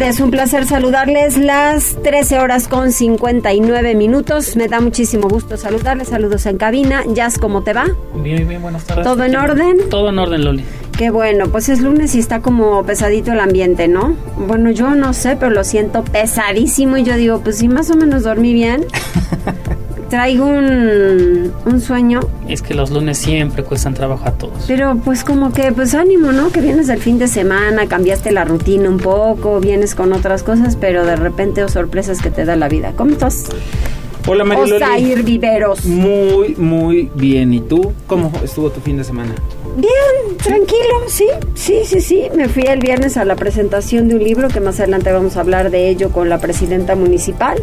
Es un placer saludarles. Las 13 horas con 59 minutos. Me da muchísimo gusto saludarles. Saludos en cabina. Jazz, ¿cómo te va? Bien, bien, buenas tardes. ¿Todo en orden? Todo en orden, Loli. Qué bueno, pues es lunes y está como pesadito el ambiente, ¿no? Bueno, yo no sé, pero lo siento pesadísimo y yo digo, pues si más o menos dormí bien. traigo un, un, sueño. Es que los lunes siempre cuestan trabajo a todos. Pero pues como que, pues ánimo, ¿no? Que vienes del fin de semana, cambiaste la rutina un poco, vienes con otras cosas, pero de repente o oh, sorpresas que te da la vida. ¿Cómo estás? Hola María Osair Viveros. Muy, muy bien. ¿Y tú? ¿Cómo estuvo tu fin de semana? Bien, tranquilo, sí, sí, sí, sí. Me fui el viernes a la presentación de un libro que más adelante vamos a hablar de ello con la presidenta municipal.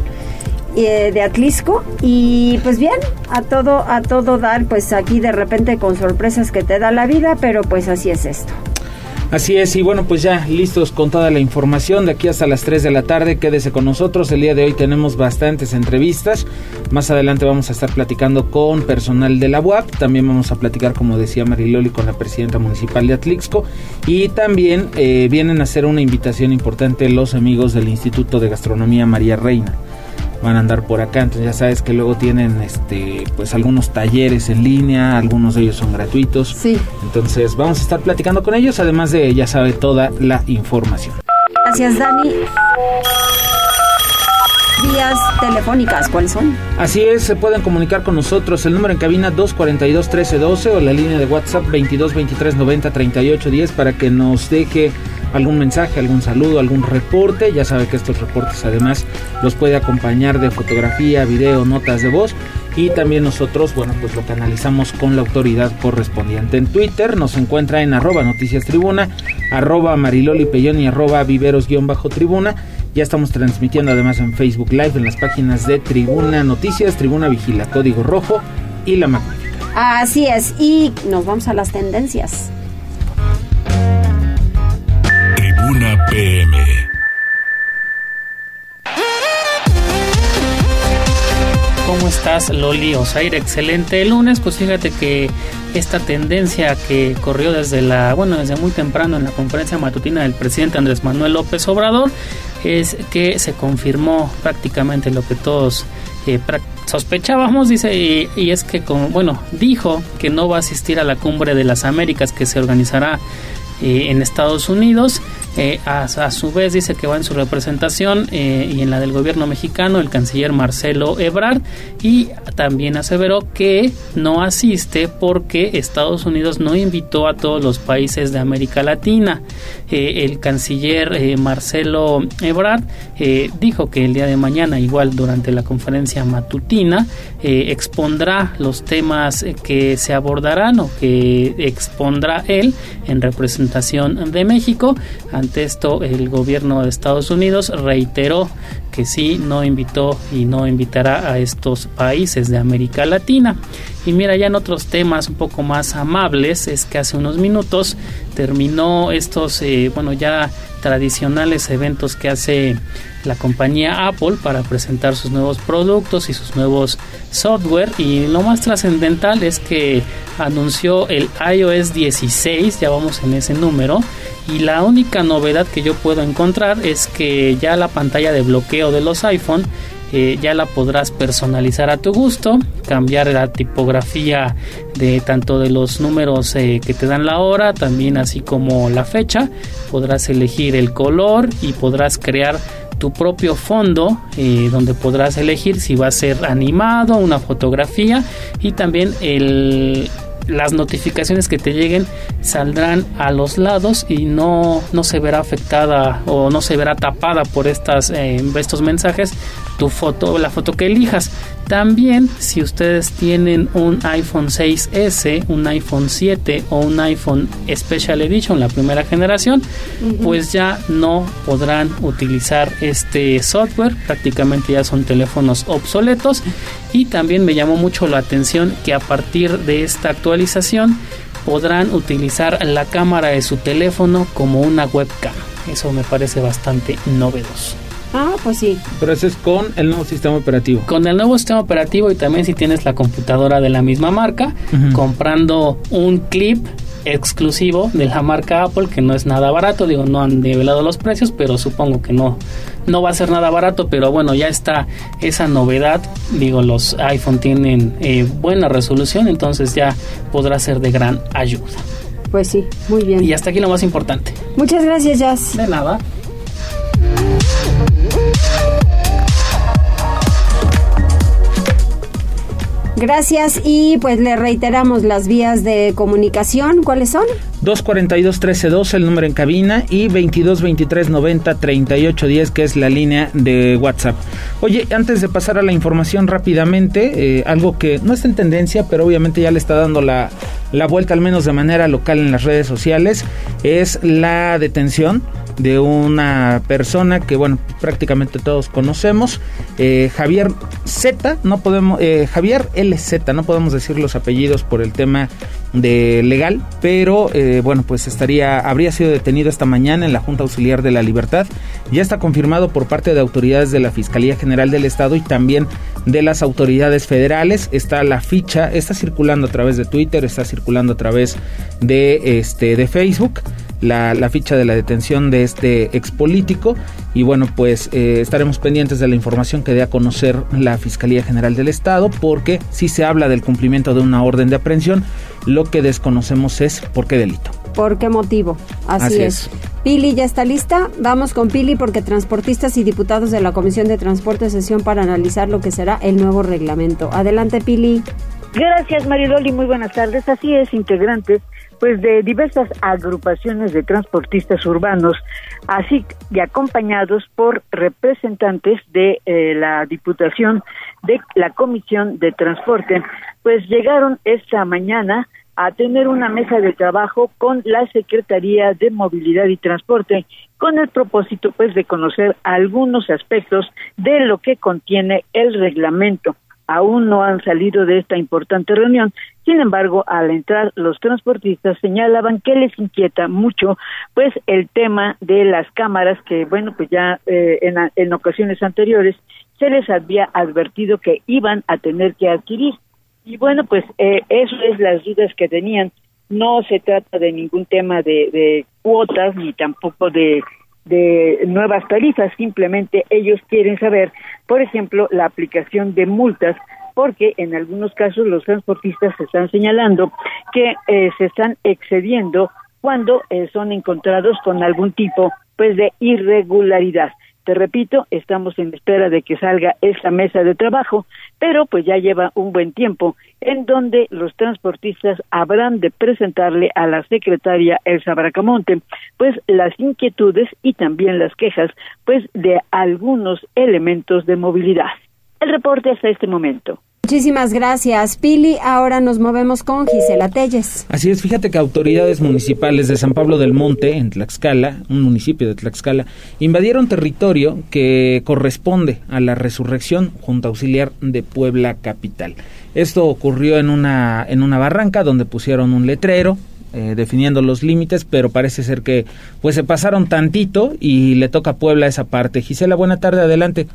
Eh, de Atlisco y pues bien, a todo, a todo dar, pues aquí de repente con sorpresas que te da la vida, pero pues así es esto. Así es, y bueno, pues ya listos con toda la información de aquí hasta las 3 de la tarde. Quédese con nosotros. El día de hoy tenemos bastantes entrevistas. Más adelante vamos a estar platicando con personal de la UAP. También vamos a platicar, como decía Mariloli, con la presidenta municipal de Atlixco. Y también eh, vienen a hacer una invitación importante los amigos del Instituto de Gastronomía María Reina van a andar por acá. Entonces ya sabes que luego tienen este pues algunos talleres en línea, algunos de ellos son gratuitos. Sí. Entonces vamos a estar platicando con ellos, además de ya sabe toda la información. Gracias, Dani. Vías telefónicas, ¿cuáles son? Así es, se pueden comunicar con nosotros. El número en cabina 242-1312 o la línea de WhatsApp 2223903810 para que nos deje algún mensaje, algún saludo, algún reporte. Ya sabe que estos reportes además los puede acompañar de fotografía, video, notas de voz. Y también nosotros, bueno, pues lo canalizamos con la autoridad correspondiente. En Twitter nos encuentra en arroba noticias tribuna, arroba mariloli y arroba viveros-tribuna. Ya estamos transmitiendo además en Facebook Live en las páginas de Tribuna Noticias, Tribuna Vigila, Código Rojo y La Magnífica. Así es, y nos vamos a las tendencias. Tribuna PM. ¿Cómo estás, Loli Osair? Excelente lunes. Pues fíjate que esta tendencia que corrió desde la, bueno, desde muy temprano en la conferencia matutina del presidente Andrés Manuel López Obrador es que se confirmó prácticamente lo que todos eh, sospechábamos, dice, y, es que, como, bueno, dijo que no va a asistir a la cumbre de las Américas que se organizará eh, en Estados Unidos eh, a, su vez dice que va en su representación eh, y en la del gobierno mexicano el canciller Marcelo Ebrard y también aseveró que no asiste porque Estados Unidos no invitó a todos los países de América Latina. Eh, el canciller Marcelo Ebrard dijo que el día de mañana, igual durante la conferencia matutina, expondrá los temas que se abordarán o que expondrá él en representación de México ante esto, el gobierno de Estados Unidos reiteró que sí no invitó y no invitará a estos países de América Latina. Y mira, ya en otros temas un poco más amables, es que hace unos minutos terminó estos, eh, bueno, ya tradicionales eventos que hace la compañía Apple para presentar sus nuevos productos y sus nuevos software y lo más trascendental es que anunció el iOS 16 ya vamos en ese número y la única novedad que yo puedo encontrar es que ya la pantalla de bloqueo de los iPhone eh, ya la podrás personalizar a tu gusto, cambiar la tipografía de tanto de los números eh, que te dan la hora, también así como la fecha, podrás elegir el color y podrás crear tu propio fondo eh, donde podrás elegir si va a ser animado, una fotografía y también el las notificaciones que te lleguen saldrán a los lados y no, no se verá afectada o no se verá tapada por estas, eh, estos mensajes tu foto, la foto que elijas. También si ustedes tienen un iPhone 6S, un iPhone 7 o un iPhone Special Edition, la primera generación, pues ya no podrán utilizar este software, prácticamente ya son teléfonos obsoletos y también me llamó mucho la atención que a partir de esta actualización podrán utilizar la cámara de su teléfono como una webcam. Eso me parece bastante novedoso. Ah, pues sí. Pero eso es con el nuevo sistema operativo. Con el nuevo sistema operativo y también si tienes la computadora de la misma marca, comprando un clip exclusivo de la marca Apple que no es nada barato, digo, no han nivelado los precios, pero supongo que no no va a ser nada barato, pero bueno, ya está esa novedad, digo, los iPhone tienen eh, buena resolución, entonces ya podrá ser de gran ayuda. Pues sí, muy bien. Y hasta aquí lo más importante. Muchas gracias, Jazz. De nada. Gracias y pues le reiteramos las vías de comunicación. ¿Cuáles son? 242-1312 el número en cabina y 22-23-90-3810 que es la línea de WhatsApp. Oye, antes de pasar a la información rápidamente, eh, algo que no está en tendencia, pero obviamente ya le está dando la, la vuelta al menos de manera local en las redes sociales, es la detención de una persona que, bueno, prácticamente todos conocemos, eh, Javier Z, no podemos, eh, Javier LZ, no podemos decir los apellidos por el tema de legal, pero eh, bueno, pues estaría, habría sido detenido esta mañana en la Junta Auxiliar de la Libertad. Ya está confirmado por parte de autoridades de la Fiscalía General del Estado y también de las autoridades federales. Está la ficha, está circulando a través de Twitter, está circulando a través de este de Facebook la, la, ficha de la detención de este ex político y bueno pues eh, estaremos pendientes de la información que dé a conocer la Fiscalía General del Estado porque si se habla del cumplimiento de una orden de aprehensión lo que desconocemos es por qué delito. ¿Por qué motivo? Así, es. Pili ya está lista. Vamos con Pili porque transportistas y diputados de la Comisión de Transporte sesión para analizar lo que será el nuevo reglamento. Adelante, Pili. Gracias, Maridoli. Muy buenas tardes. Así es, integrantes pues de diversas agrupaciones de transportistas urbanos, así y acompañados por representantes de eh, la Diputación de la Comisión de Transporte, pues llegaron esta mañana a tener una mesa de trabajo con la Secretaría de Movilidad y Transporte con el propósito pues de conocer algunos aspectos de lo que contiene el reglamento aún no han salido de esta importante reunión. Sin embargo, al entrar los transportistas señalaban que les inquieta mucho pues el tema de las cámaras que bueno, pues ya eh, en, en ocasiones anteriores se les había advertido que iban a tener que adquirir. Y bueno, pues eh, eso es las dudas que tenían. No se trata de ningún tema de, de cuotas ni tampoco de de nuevas tarifas, simplemente ellos quieren saber, por ejemplo, la aplicación de multas, porque en algunos casos los transportistas están señalando que eh, se están excediendo cuando eh, son encontrados con algún tipo pues de irregularidad. Te repito, estamos en espera de que salga esta mesa de trabajo, pero pues ya lleva un buen tiempo en donde los transportistas habrán de presentarle a la secretaria Elsa Bracamonte pues las inquietudes y también las quejas pues de algunos elementos de movilidad. El reporte hasta este momento. Muchísimas gracias, Pili. Ahora nos movemos con Gisela Telles. Así es, fíjate que autoridades municipales de San Pablo del Monte, en Tlaxcala, un municipio de Tlaxcala, invadieron territorio que corresponde a la resurrección Junta Auxiliar de Puebla Capital. Esto ocurrió en una, en una barranca donde pusieron un letrero, eh, definiendo los límites, pero parece ser que pues se pasaron tantito y le toca a Puebla esa parte. Gisela, buena tarde, adelante.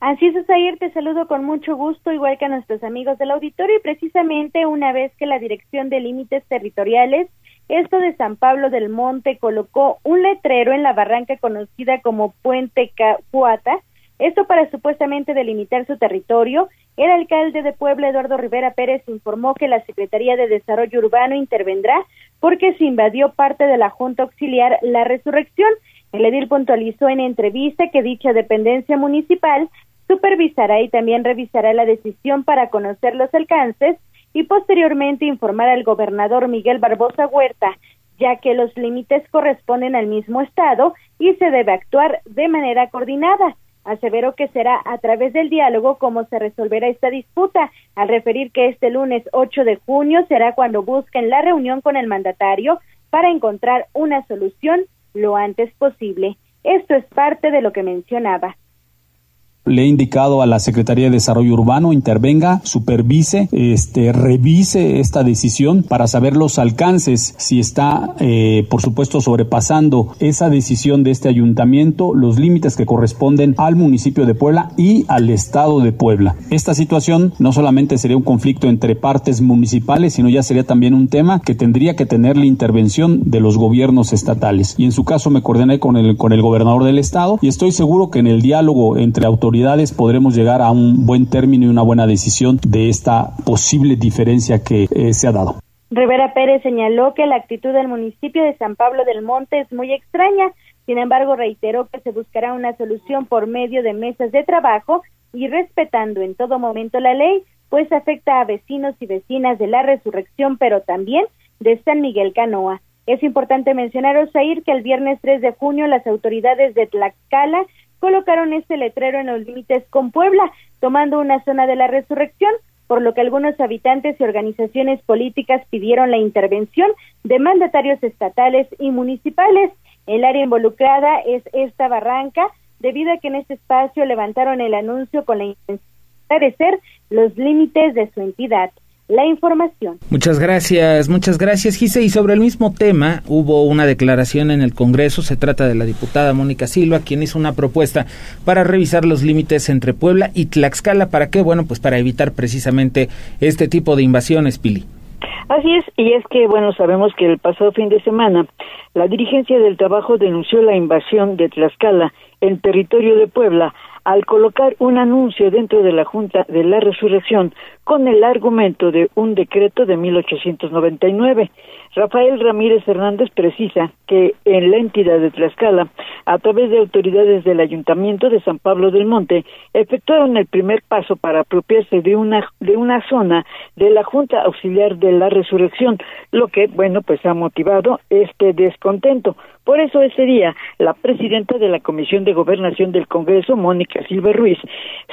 Así es, ayer te saludo con mucho gusto, igual que a nuestros amigos del auditorio, y precisamente una vez que la Dirección de Límites Territoriales, esto de San Pablo del Monte, colocó un letrero en la barranca conocida como Puente Cuata, esto para supuestamente delimitar su territorio, el alcalde de Puebla, Eduardo Rivera Pérez, informó que la Secretaría de Desarrollo Urbano intervendrá porque se invadió parte de la Junta Auxiliar La Resurrección. El edil puntualizó en entrevista que dicha dependencia municipal supervisará y también revisará la decisión para conocer los alcances y posteriormente informar al gobernador Miguel Barbosa Huerta, ya que los límites corresponden al mismo estado y se debe actuar de manera coordinada. Aseveró que será a través del diálogo como se resolverá esta disputa, al referir que este lunes 8 de junio será cuando busquen la reunión con el mandatario para encontrar una solución lo antes posible. Esto es parte de lo que mencionaba le he indicado a la Secretaría de Desarrollo Urbano intervenga, supervise, este, revise esta decisión para saber los alcances, si está, eh, por supuesto, sobrepasando esa decisión de este ayuntamiento, los límites que corresponden al municipio de Puebla y al estado de Puebla. Esta situación no solamente sería un conflicto entre partes municipales, sino ya sería también un tema que tendría que tener la intervención de los gobiernos estatales. Y en su caso me coordiné con el, con el gobernador del estado y estoy seguro que en el diálogo entre autoridades podremos llegar a un buen término y una buena decisión de esta posible diferencia que eh, se ha dado. Rivera Pérez señaló que la actitud del municipio de San Pablo del Monte es muy extraña, sin embargo reiteró que se buscará una solución por medio de mesas de trabajo y respetando en todo momento la ley, pues afecta a vecinos y vecinas de la resurrección, pero también de San Miguel Canoa. Es importante mencionar, Osair, que el viernes 3 de junio las autoridades de Tlaxcala colocaron este letrero en los límites con Puebla, tomando una zona de la resurrección, por lo que algunos habitantes y organizaciones políticas pidieron la intervención de mandatarios estatales y municipales. El área involucrada es esta barranca, debido a que en este espacio levantaron el anuncio con la intención de establecer los límites de su entidad la información. Muchas gracias, muchas gracias, Gise. Y sobre el mismo tema, hubo una declaración en el Congreso. Se trata de la diputada Mónica Silva, quien hizo una propuesta para revisar los límites entre Puebla y Tlaxcala. ¿Para qué? Bueno, pues para evitar precisamente este tipo de invasiones, Pili. Así es, y es que, bueno, sabemos que el pasado fin de semana la dirigencia del trabajo denunció la invasión de Tlaxcala en territorio de Puebla al colocar un anuncio dentro de la Junta de la Resurrección con el argumento de un decreto de 1899. Rafael Ramírez Hernández precisa que en la entidad de Tlaxcala, a través de autoridades del Ayuntamiento de San Pablo del Monte, efectuaron el primer paso para apropiarse de una de una zona de la Junta Auxiliar de la Resurrección, lo que, bueno, pues ha motivado este descontento. Por eso ese día, la presidenta de la Comisión de Gobernación del Congreso, Mónica Silva Ruiz,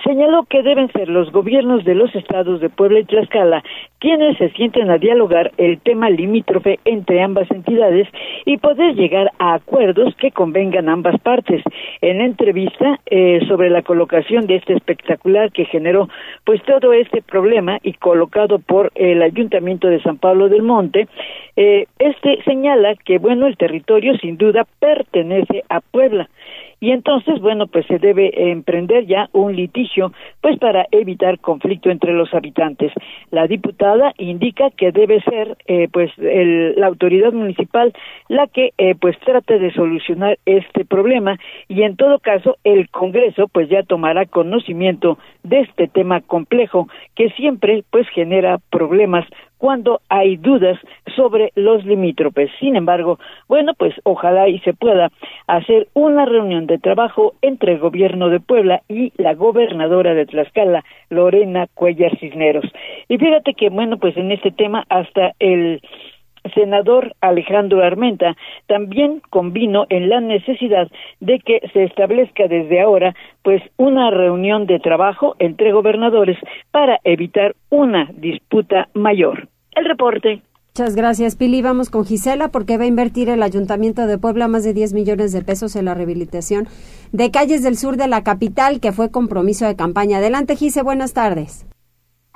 señaló que deben ser los gobiernos de los estados de Puebla y Tlaxcala quienes se sienten a dialogar el tema limítrofe entre ambas entidades y poder llegar a acuerdos que convengan ambas partes. En entrevista eh, sobre la colocación de este espectacular que generó pues todo este problema y colocado por el Ayuntamiento de San Pablo del Monte, eh, este señala que bueno el territorio sin duda pertenece a Puebla. Y entonces bueno pues se debe emprender ya un litigio pues para evitar conflicto entre los habitantes. La diputada indica que debe ser eh, pues la autoridad municipal la que eh, pues trate de solucionar este problema y en todo caso el Congreso pues ya tomará conocimiento de este tema complejo que siempre pues genera problemas cuando hay dudas sobre los limítrofes. Sin embargo, bueno, pues ojalá y se pueda hacer una reunión de trabajo entre el gobierno de Puebla y la gobernadora de Tlaxcala, Lorena Cuellar Cisneros. Y fíjate que, bueno, pues en este tema hasta el senador Alejandro Armenta también convino en la necesidad de que se establezca desde ahora pues una reunión de trabajo entre gobernadores para evitar una disputa mayor. El reporte. Muchas gracias, Pili. Vamos con Gisela porque va a invertir el Ayuntamiento de Puebla más de 10 millones de pesos en la rehabilitación de calles del sur de la capital, que fue compromiso de campaña. Adelante, Gise, buenas tardes.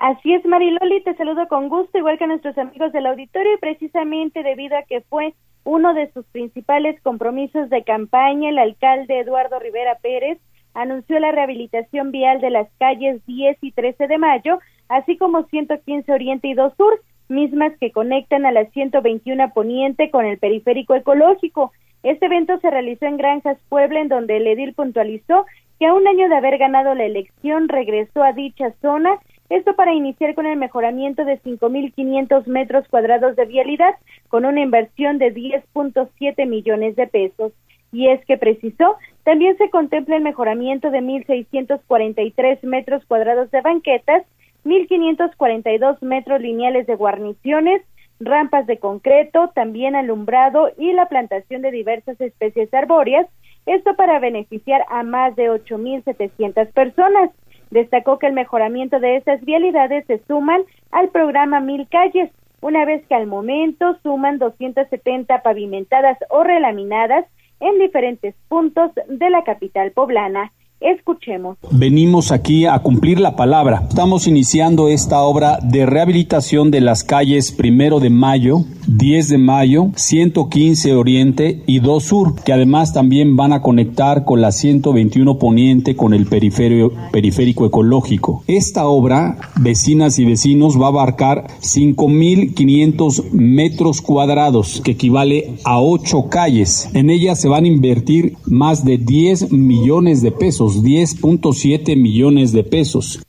Así es, Mariloli, te saludo con gusto, igual que a nuestros amigos del auditorio, y precisamente debido a que fue uno de sus principales compromisos de campaña, el alcalde Eduardo Rivera Pérez anunció la rehabilitación vial de las calles 10 y 13 de mayo, así como 115 Oriente y 2 Sur, mismas que conectan a la 121 Poniente con el periférico ecológico. Este evento se realizó en Granjas Puebla, en donde el edil puntualizó que a un año de haber ganado la elección regresó a dicha zona esto para iniciar con el mejoramiento de 5.500 metros cuadrados de vialidad con una inversión de 10.7 millones de pesos. Y es que precisó, también se contempla el mejoramiento de 1.643 metros cuadrados de banquetas 1.542 metros lineales de guarniciones, rampas de concreto, también alumbrado y la plantación de diversas especies arbóreas, esto para beneficiar a más de 8.700 personas. Destacó que el mejoramiento de estas vialidades se suman al programa Mil Calles, una vez que al momento suman 270 pavimentadas o relaminadas en diferentes puntos de la capital poblana. Escuchemos. Venimos aquí a cumplir la palabra. Estamos iniciando esta obra de rehabilitación de las calles Primero de Mayo, 10 de Mayo, 115 Oriente y 2 Sur, que además también van a conectar con la 121 Poniente con el periférico, ecológico. Esta obra, vecinas y vecinos, va a abarcar 5.500 metros cuadrados, que equivale a 8 calles. En ella se van a invertir más de 10 millones de pesos 10.7 millones de pesos.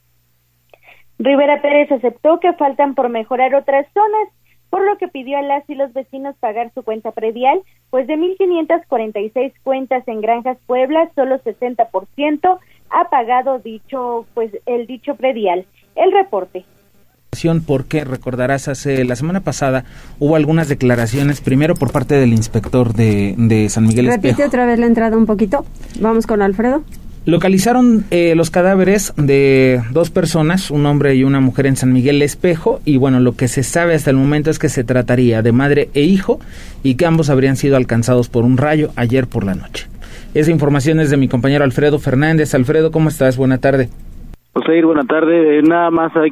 Rivera Pérez aceptó que faltan por mejorar otras zonas, por lo que pidió a las y los vecinos pagar su cuenta predial, pues de 1.546 cuentas en Granjas Puebla, solo 60% ha pagado dicho, pues el dicho predial. El reporte porque recordarás hace la semana pasada hubo algunas declaraciones primero por parte del inspector de, de San Miguel Repite otra vez la entrada un poquito. Vamos con Alfredo. Localizaron eh, los cadáveres de dos personas, un hombre y una mujer en San Miguel Espejo, y bueno, lo que se sabe hasta el momento es que se trataría de madre e hijo y que ambos habrían sido alcanzados por un rayo ayer por la noche. Esa información es de mi compañero Alfredo Fernández. Alfredo, ¿cómo estás? Buena tarde. José, buena tarde. Eh, nada más hay,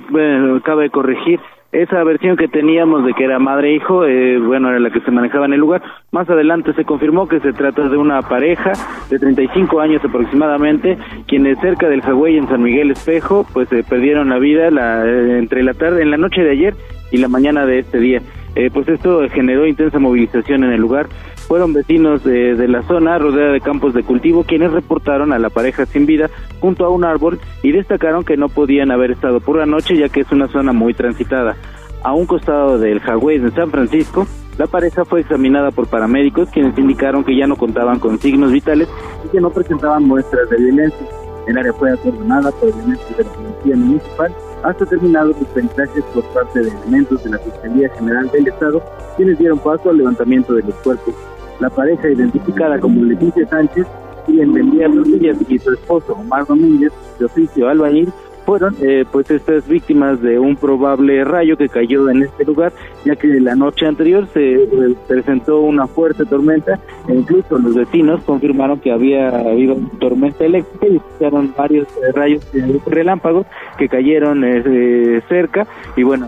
cabe corregir esa versión que teníamos de que era madre e hijo, eh, bueno, era la que se manejaba en el lugar. Más adelante se confirmó que se trata de una pareja de 35 años aproximadamente, quienes cerca del Hawái en San Miguel Espejo, pues se perdieron la vida la, eh, entre la tarde, en la noche de ayer y la mañana de este día. Eh, pues esto generó intensa movilización en el lugar. Fueron vecinos de, la zona rodeada de campos de cultivo quienes reportaron a la pareja sin vida junto a un árbol y destacaron que no podían haber estado por la noche ya que es una zona muy transitada. A un costado del Hawái de San Francisco, la pareja fue examinada por paramédicos quienes indicaron que ya no contaban con signos vitales y que no presentaban muestras de violencia. El área fue acordonada por elementos de la Policía Municipal hasta terminados los peritajes por parte de elementos de la Fiscalía General del Estado, quienes dieron paso al levantamiento de los cuerpos. La pareja, identificada como Leticia Sánchez, y Endemía Rodríguez y su esposo Omar Domínguez, de oficio albañil, fueron eh, pues estas víctimas de un probable rayo que cayó en este lugar, ya que la noche anterior se eh, presentó una fuerte tormenta e incluso los vecinos confirmaron que había habido tormenta eléctrica y escucharon varios eh, rayos relámpagos que cayeron cerca y bueno,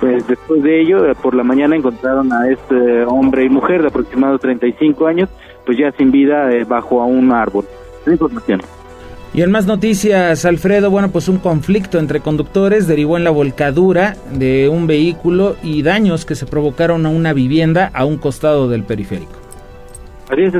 pues después de ello, por la mañana encontraron a este hombre y mujer de aproximadamente 35 años, pues ya sin vida bajo a un árbol. Información. Y en más noticias, Alfredo, bueno, pues un conflicto entre conductores derivó en la volcadura de un vehículo y daños que se provocaron a una vivienda a un costado del periférico. Así es,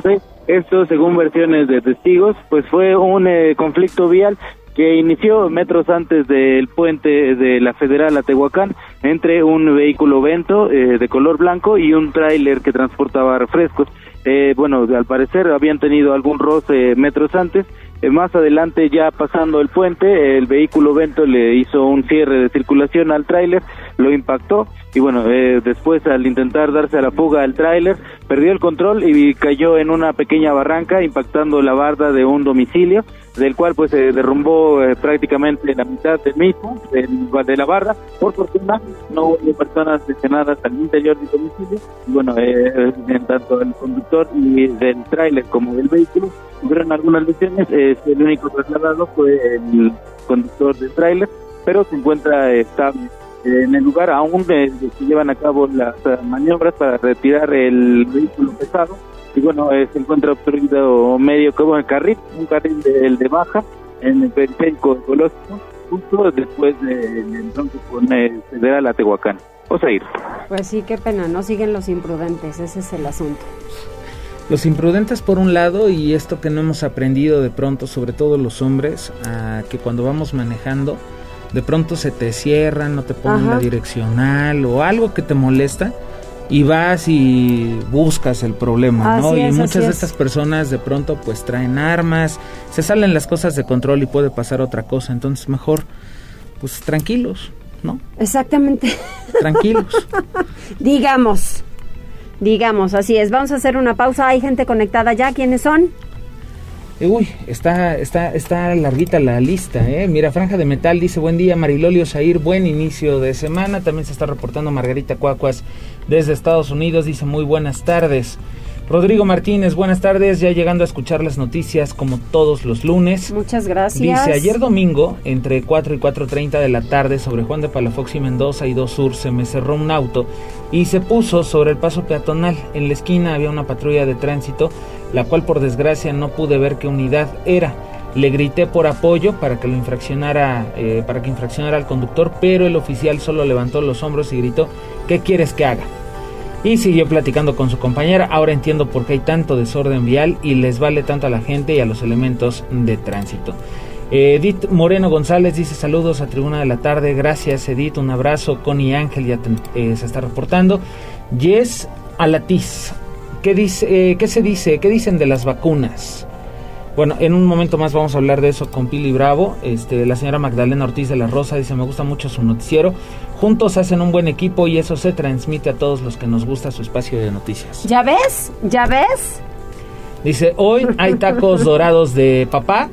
esto según versiones de testigos, pues fue un eh, conflicto vial que inició metros antes del puente de la Federal a Tehuacán entre un vehículo Vento eh, de color blanco y un tráiler que transportaba refrescos. Eh, bueno, al parecer habían tenido algún roce metros antes más adelante, ya pasando el puente, el vehículo Vento le hizo un cierre de circulación al tráiler, lo impactó y bueno, eh, después al intentar darse a la fuga al tráiler, perdió el control y cayó en una pequeña barranca impactando la barda de un domicilio, del cual pues se derrumbó eh, prácticamente la mitad del mismo, de la barra. Por fortuna no hubo personas lesionadas al interior del domicilio. Y bueno, en tanto el conductor y del tráiler como del vehículo tuvieron algunas lesiones, el único trasladado fue el conductor del tráiler, pero se encuentra estable en el lugar aún se llevan a cabo las eh, maniobras para retirar el vehículo pesado. Y bueno eh, se encuentra obstruido medio como el carril un carril de, el de baja en el periférico ecológico justo después de, entonces con el federal a Tehuacán. O sea ir pues sí qué pena no siguen los imprudentes ese es el asunto. Los imprudentes por un lado y esto que no hemos aprendido de pronto, sobre todo los hombres, a que cuando vamos manejando de pronto se te cierran, no te ponen la direccional o algo que te molesta y vas y buscas el problema, ¿no? y muchas de estas personas de pronto pues traen armas, se salen las cosas de control y puede pasar otra cosa, entonces mejor pues tranquilos, ¿no? Exactamente. Tranquilos. digamos, digamos, así es. Vamos a hacer una pausa. Hay gente conectada ya. ¿Quiénes son? Uy, está, está, está larguita la lista, ¿eh? Mira, Franja de Metal dice, buen día, Marilolio Zair, buen inicio de semana. También se está reportando Margarita Cuacuas desde Estados Unidos, dice, muy buenas tardes. Rodrigo Martínez, buenas tardes, ya llegando a escuchar las noticias como todos los lunes. Muchas gracias. Dice, ayer domingo, entre 4 y 4.30 de la tarde, sobre Juan de Palafox y Mendoza y 2 Sur, se me cerró un auto y se puso sobre el paso peatonal. En la esquina había una patrulla de tránsito, la cual por desgracia no pude ver qué unidad era. Le grité por apoyo para que lo infraccionara, eh, para que infraccionara al conductor, pero el oficial solo levantó los hombros y gritó, ¿qué quieres que haga? Y siguió platicando con su compañera. Ahora entiendo por qué hay tanto desorden vial y les vale tanto a la gente y a los elementos de tránsito. Edith Moreno González dice saludos a Tribuna de la Tarde. Gracias Edith, un abrazo. Connie Ángel ya eh, se está reportando. Yes Alatiz. ¿Qué, dice, eh, ¿Qué se dice? ¿Qué dicen de las vacunas? Bueno, en un momento más vamos a hablar de eso con Pili Bravo. Este, la señora Magdalena Ortiz de la Rosa dice, me gusta mucho su noticiero. Juntos hacen un buen equipo y eso se transmite a todos los que nos gusta su espacio de noticias. ¿Ya ves? ¿Ya ves? Dice, hoy hay tacos dorados de papá.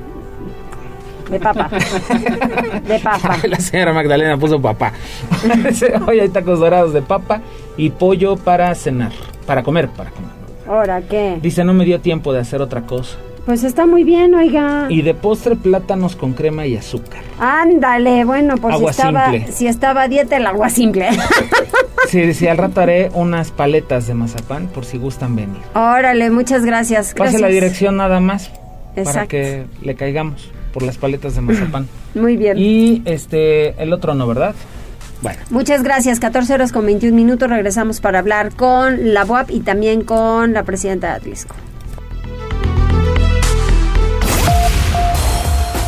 De papa. De papa. La señora Magdalena puso papá. Dice, hoy hay tacos dorados de papa y pollo para cenar. Para comer, para comer. ¿Ahora qué? Dice, no me dio tiempo de hacer otra cosa. Pues está muy bien, oiga. Y de postre plátanos con crema y azúcar. Ándale, bueno, pues si estaba, si estaba a dieta el agua simple. sí, sí, al rato haré unas paletas de mazapán por si gustan venir. Órale, muchas gracias. Pase la dirección nada más para que le caigamos por las paletas de mazapán. Muy bien. Y este el otro no, ¿verdad? Bueno. Muchas gracias. 14 horas con 21 minutos. Regresamos para hablar con la UAP y también con la presidenta de Atlisco.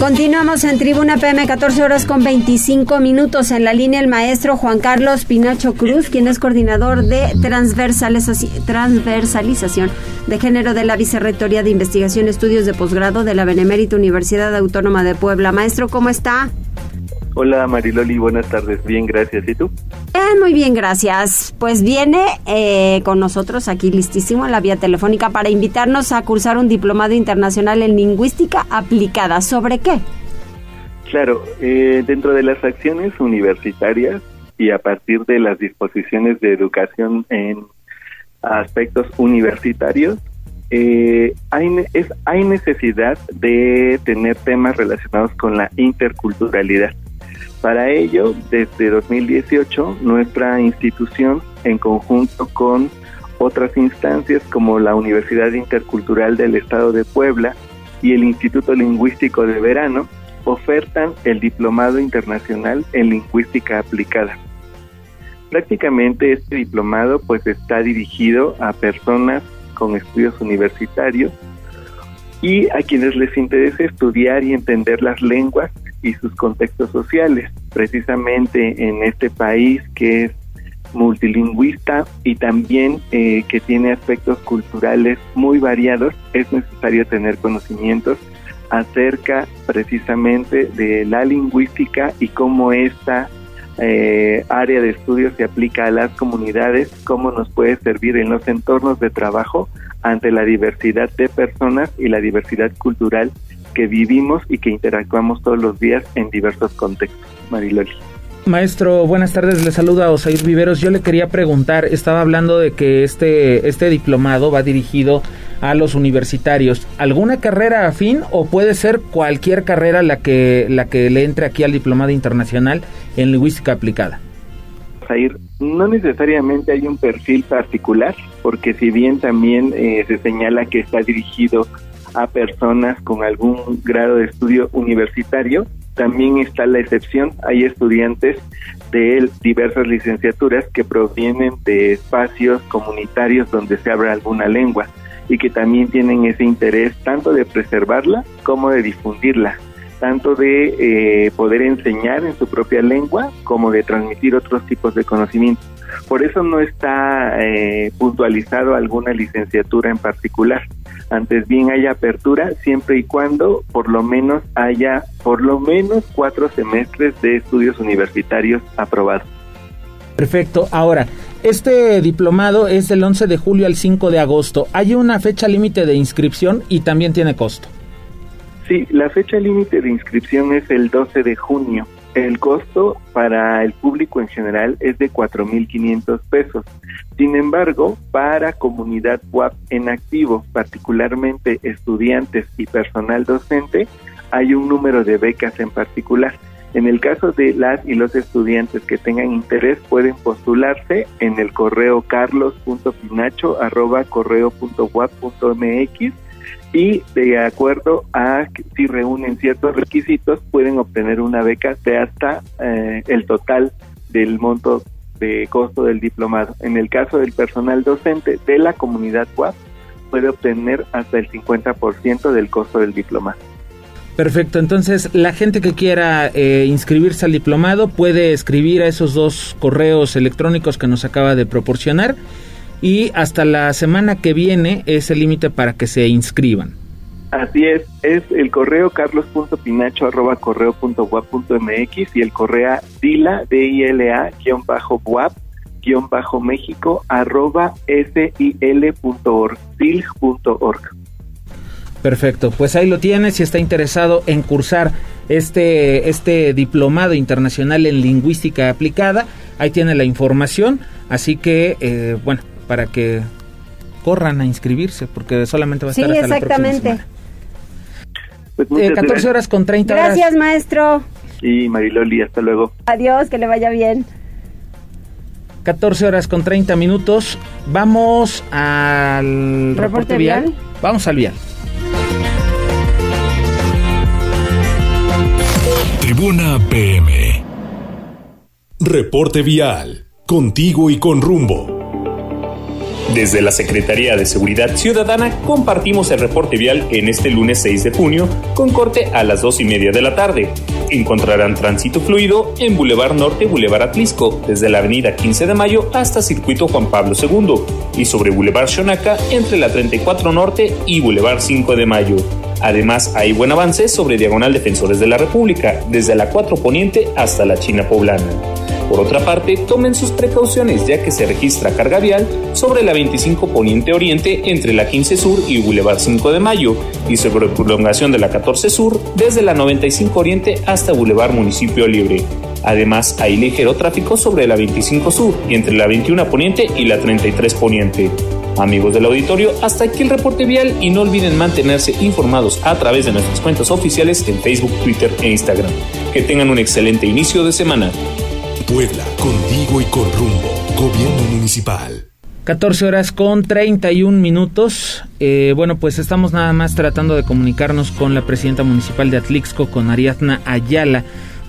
Continuamos en Tribuna PM, 14 horas con 25 minutos. En la línea el maestro Juan Carlos Pinacho Cruz, quien es coordinador de transversalización de género de la Vicerrectoría de Investigación Estudios de Posgrado de la Benemérita Universidad Autónoma de Puebla. Maestro, ¿cómo está? Hola Mariloli, buenas tardes. Bien, gracias. ¿Y tú? Muy bien, gracias. Pues viene eh, con nosotros aquí listísimo en la vía telefónica para invitarnos a cursar un diplomado internacional en lingüística aplicada. ¿Sobre qué? Claro, eh, dentro de las acciones universitarias y a partir de las disposiciones de educación en aspectos universitarios, eh, hay, es, hay necesidad de tener temas relacionados con la interculturalidad. Para ello, desde 2018, nuestra institución, en conjunto con otras instancias como la Universidad Intercultural del Estado de Puebla y el Instituto Lingüístico de Verano, ofertan el Diplomado Internacional en Lingüística Aplicada. Prácticamente este diplomado pues está dirigido a personas con estudios universitarios y a quienes les interese estudiar y entender las lenguas y sus contextos sociales. Precisamente en este país que es multilingüista y también eh, que tiene aspectos culturales muy variados, es necesario tener conocimientos acerca precisamente de la lingüística y cómo esta eh, área de estudio se aplica a las comunidades, cómo nos puede servir en los entornos de trabajo ante la diversidad de personas y la diversidad cultural que vivimos y que interactuamos todos los días en diversos contextos. Mariloli. Maestro, buenas tardes, le saluda Osair Viveros. Yo le quería preguntar, estaba hablando de que este, este diplomado va dirigido a los universitarios. ¿Alguna carrera afín o puede ser cualquier carrera la que, la que le entre aquí al diplomado internacional en lingüística aplicada? Osair, no necesariamente hay un perfil particular, porque si bien también eh, se señala que está dirigido a personas con algún grado de estudio universitario, también está la excepción, hay estudiantes de diversas licenciaturas que provienen de espacios comunitarios donde se habla alguna lengua. y que también tienen ese interés tanto de preservarla como de difundirla, tanto de eh, poder enseñar en su propia lengua como de transmitir otros tipos de conocimientos. Por eso no está eh, puntualizado alguna licenciatura en particular. Antes bien hay apertura siempre y cuando por lo menos haya por lo menos cuatro semestres de estudios universitarios aprobados. Perfecto. Ahora, este diplomado es del 11 de julio al 5 de agosto. Hay una fecha límite de inscripción y también tiene costo. Sí, la fecha límite de inscripción es el 12 de junio. El costo para el público en general es de 4.500 pesos. Sin embargo, para comunidad WAP en activo, particularmente estudiantes y personal docente, hay un número de becas en particular. En el caso de las y los estudiantes que tengan interés, pueden postularse en el correo carlos.pinacho.correo.wap.mx y de acuerdo a si reúnen ciertos requisitos pueden obtener una beca de hasta eh, el total del monto de costo del diplomado. En el caso del personal docente de la comunidad WAP puede obtener hasta el 50% del costo del diplomado. Perfecto, entonces la gente que quiera eh, inscribirse al diplomado puede escribir a esos dos correos electrónicos que nos acaba de proporcionar y hasta la semana que viene es el límite para que se inscriban. Así es, es el correo carlos.pinacho arroba correo punto punto mx y el correo dila, d i l a guion bajo guap guion bajo méxico arroba sil punto org, punto org. Perfecto, pues ahí lo tienes si está interesado en cursar este, este diplomado internacional en lingüística aplicada, ahí tiene la información, así que eh, bueno, para que corran a inscribirse, porque solamente va a estar hasta exactamente. la próxima. 14 eh, horas con 30 horas. Gracias, maestro. Sí, Mariloli, hasta luego. Adiós, que le vaya bien. 14 horas con 30 minutos. Vamos al reporte, vial? Vamos al vial. Tribuna PM. Reporte vial. Contigo y con rumbo. Desde la Secretaría de Seguridad Ciudadana compartimos el reporte vial en este lunes 6 de junio con corte a las 2 y media de la tarde. Encontrarán tránsito fluido en Boulevard Norte, Boulevard Atlisco, desde la Avenida 15 de Mayo hasta Circuito Juan Pablo II y sobre Boulevard Xonaca entre la 34 Norte y Boulevard 5 de Mayo. Además, hay buen avance sobre Diagonal Defensores de la República, desde la 4 Poniente hasta la China Poblana. Por otra parte, tomen sus precauciones ya que se registra carga vial sobre la 25 Poniente Oriente entre la 15 Sur y Boulevard 5 de Mayo y sobre prolongación de la 14 Sur desde la 95 Oriente hasta Boulevard Municipio Libre. Además, hay ligero tráfico sobre la 25 Sur y entre la 21 Poniente y la 33 Poniente. Amigos del auditorio, hasta aquí el reporte vial y no olviden mantenerse informados a través de nuestras cuentas oficiales en Facebook, Twitter e Instagram. Que tengan un excelente inicio de semana. Puebla, contigo y con rumbo. Gobierno Municipal. 14 horas con 31 minutos. Eh, bueno, pues estamos nada más tratando de comunicarnos con la presidenta municipal de Atlixco, con Ariadna Ayala,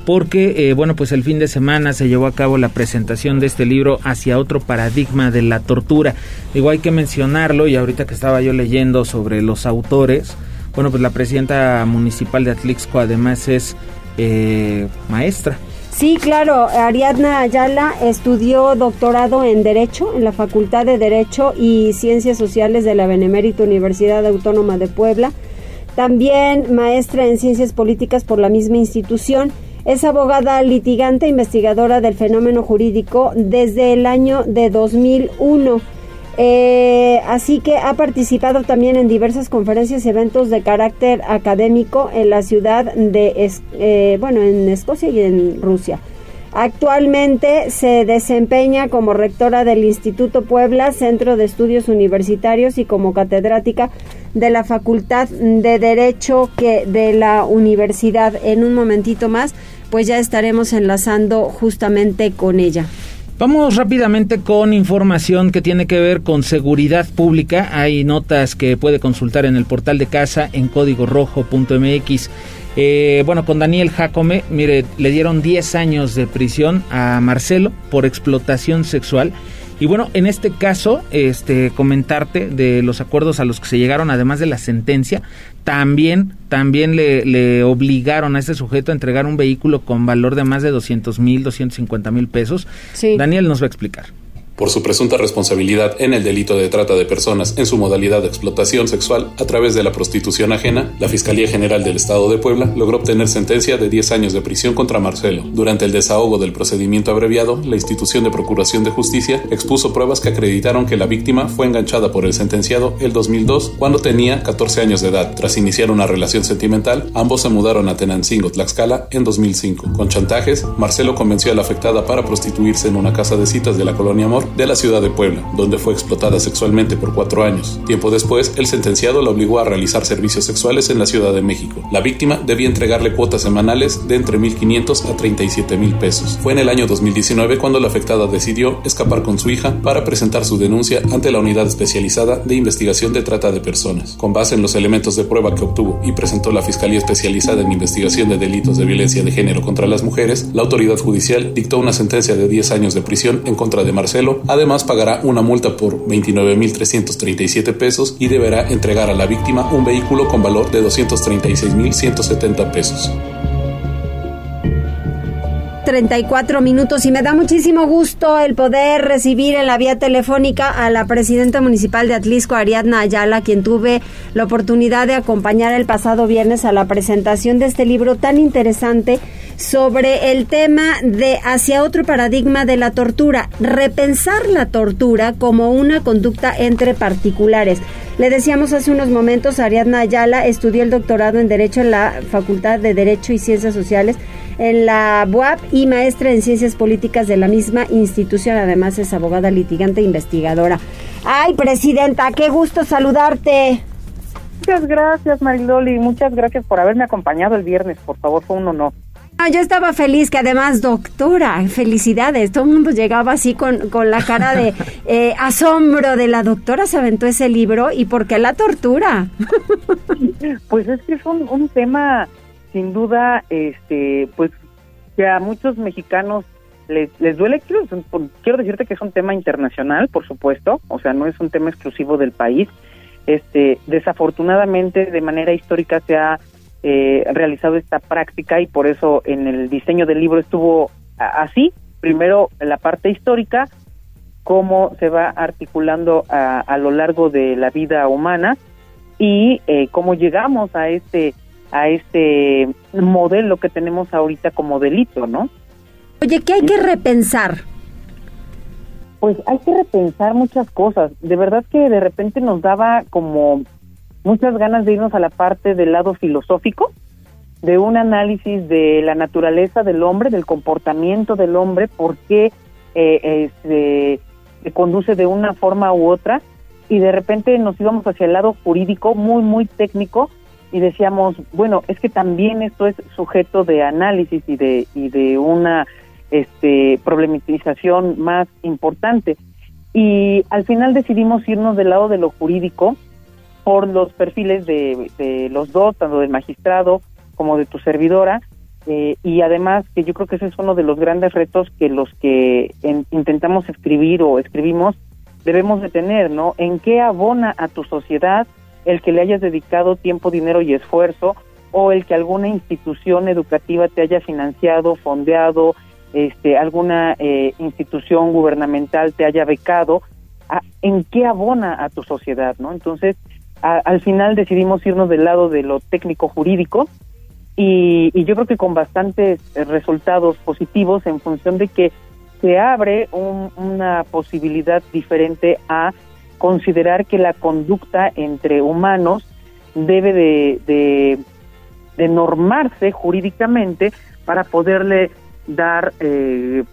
porque, eh, bueno, pues el fin de semana se llevó a cabo la presentación de este libro hacia otro paradigma de la tortura. Digo, hay que mencionarlo, y ahorita que estaba yo leyendo sobre los autores, bueno, pues la presidenta municipal de Atlixco además es eh, maestra Sí, claro, Ariadna Ayala estudió doctorado en Derecho en la Facultad de Derecho y Ciencias Sociales de la Benemérita Universidad Autónoma de Puebla. También maestra en Ciencias Políticas por la misma institución. Es abogada litigante, investigadora del fenómeno jurídico desde el año de 2001 eh, así que ha participado también en diversas conferencias y eventos de carácter académico en la ciudad de, eh, bueno, en Escocia y en Rusia. Actualmente se desempeña como rectora del Instituto Puebla, Centro de Estudios Universitarios y como catedrática de la Facultad de Derecho que de la universidad. En un momentito más, pues ya estaremos enlazando justamente con ella. Vamos rápidamente con información que tiene que ver con seguridad pública. Hay notas que puede consultar en el portal de casa en códigorojo.mx. Eh, bueno, con Daniel Jacome, mire, le dieron 10 años de prisión a Marcelo por explotación sexual Y bueno, en este caso, este comentarte de los acuerdos a los que se llegaron, además de la sentencia, también, también le, le obligaron a este sujeto a entregar un vehículo con valor de más de 200 mil, 250 mil pesos. Daniel nos va a explicar por su presunta responsabilidad en el delito de trata de personas en su modalidad de explotación sexual a través de la prostitución ajena, la Fiscalía General del Estado de Puebla logró obtener sentencia de 10 años de prisión contra Marcelo. Durante el desahogo del procedimiento abreviado, la institución de Procuración de Justicia expuso pruebas que acreditaron que la víctima fue enganchada por el sentenciado el 2002 cuando tenía 14 años de edad. Tras iniciar una relación sentimental, ambos se mudaron a Tenancingo, Tlaxcala, en 2005. Con chantajes, Marcelo convenció a la afectada para prostituirse en una casa de citas de la colonia Amor de la ciudad de Puebla, donde fue explotada sexualmente por cuatro años. Tiempo después, el sentenciado la obligó a realizar servicios sexuales en la Ciudad de México. La víctima debía entregarle cuotas semanales de entre 1.500 a 37.000 pesos. Fue en el año 2019 cuando la afectada decidió escapar con su hija para presentar su denuncia ante la Unidad Especializada de Investigación de Trata de Personas. Con base en los elementos de prueba que obtuvo y presentó la Fiscalía Especializada en Investigación de Delitos de Violencia de Género contra las Mujeres, la autoridad judicial dictó una sentencia de 10 años de prisión en contra de Marcelo Además, pagará una multa por 29.337 pesos y deberá entregar a la víctima un vehículo con valor de 236.170 pesos. 34 minutos y me da muchísimo gusto el poder recibir en la vía telefónica a la presidenta municipal de Atlisco, Ariadna Ayala, quien tuve la oportunidad de acompañar el pasado viernes a la presentación de este libro tan interesante sobre el tema de hacia otro paradigma de la tortura, repensar la tortura como una conducta entre particulares. Le decíamos hace unos momentos, Ariadna Ayala estudió el doctorado en Derecho en la Facultad de Derecho y Ciencias Sociales en la BUAP y maestra en Ciencias Políticas de la misma institución. Además es abogada litigante e investigadora. Ay, presidenta, qué gusto saludarte. Muchas gracias, Mariloli. Muchas gracias por haberme acompañado el viernes. Por favor, fue un honor. Ah, yo estaba feliz que además, doctora, felicidades. Todo el mundo llegaba así con, con la cara de eh, asombro de la doctora, se aventó ese libro y por qué la tortura. pues es que es un, un tema, sin duda, este, pues que a muchos mexicanos les, les duele. Quiero, decirte que es un tema internacional, por supuesto, o sea, no es un tema exclusivo del país. Este, desafortunadamente, de manera histórica se ha eh, realizado esta práctica y por eso en el diseño del libro estuvo así. Primero la parte histórica, cómo se va articulando a, lo largo de la vida humana y eh, cómo llegamos a este a este modelo que tenemos ahorita como delito, ¿no? Oye, ¿qué hay que repensar? Pues hay que repensar muchas cosas. De verdad que de repente nos daba como muchas ganas de irnos a la parte del lado filosófico, de un análisis de la naturaleza del hombre, del comportamiento del hombre, por qué eh, se, conduce de una forma u otra, y de repente nos íbamos hacia el lado jurídico, muy, muy técnico, y decíamos, bueno, es que también esto es sujeto de análisis y de, y de una este, problematización más importante. Y al final decidimos irnos del lado de lo jurídico, por los perfiles de, los dos, tanto del magistrado como de tu servidora, eh, y además que yo creo que ese es uno de los grandes retos que los que intentamos escribir o escribimos debemos de tener, ¿no? ¿En qué abona a tu sociedad el que le hayas dedicado tiempo, dinero y esfuerzo o el que alguna institución educativa te haya financiado, fondeado, este, alguna eh, institución gubernamental te haya becado? ¿En qué abona a tu sociedad, no? Entonces, al final decidimos irnos del lado de lo técnico jurídico y, yo creo que con bastantes resultados positivos en función de que se abre una posibilidad diferente a considerar que la conducta entre humanos debe de, de, normarse jurídicamente para poderle dar eh,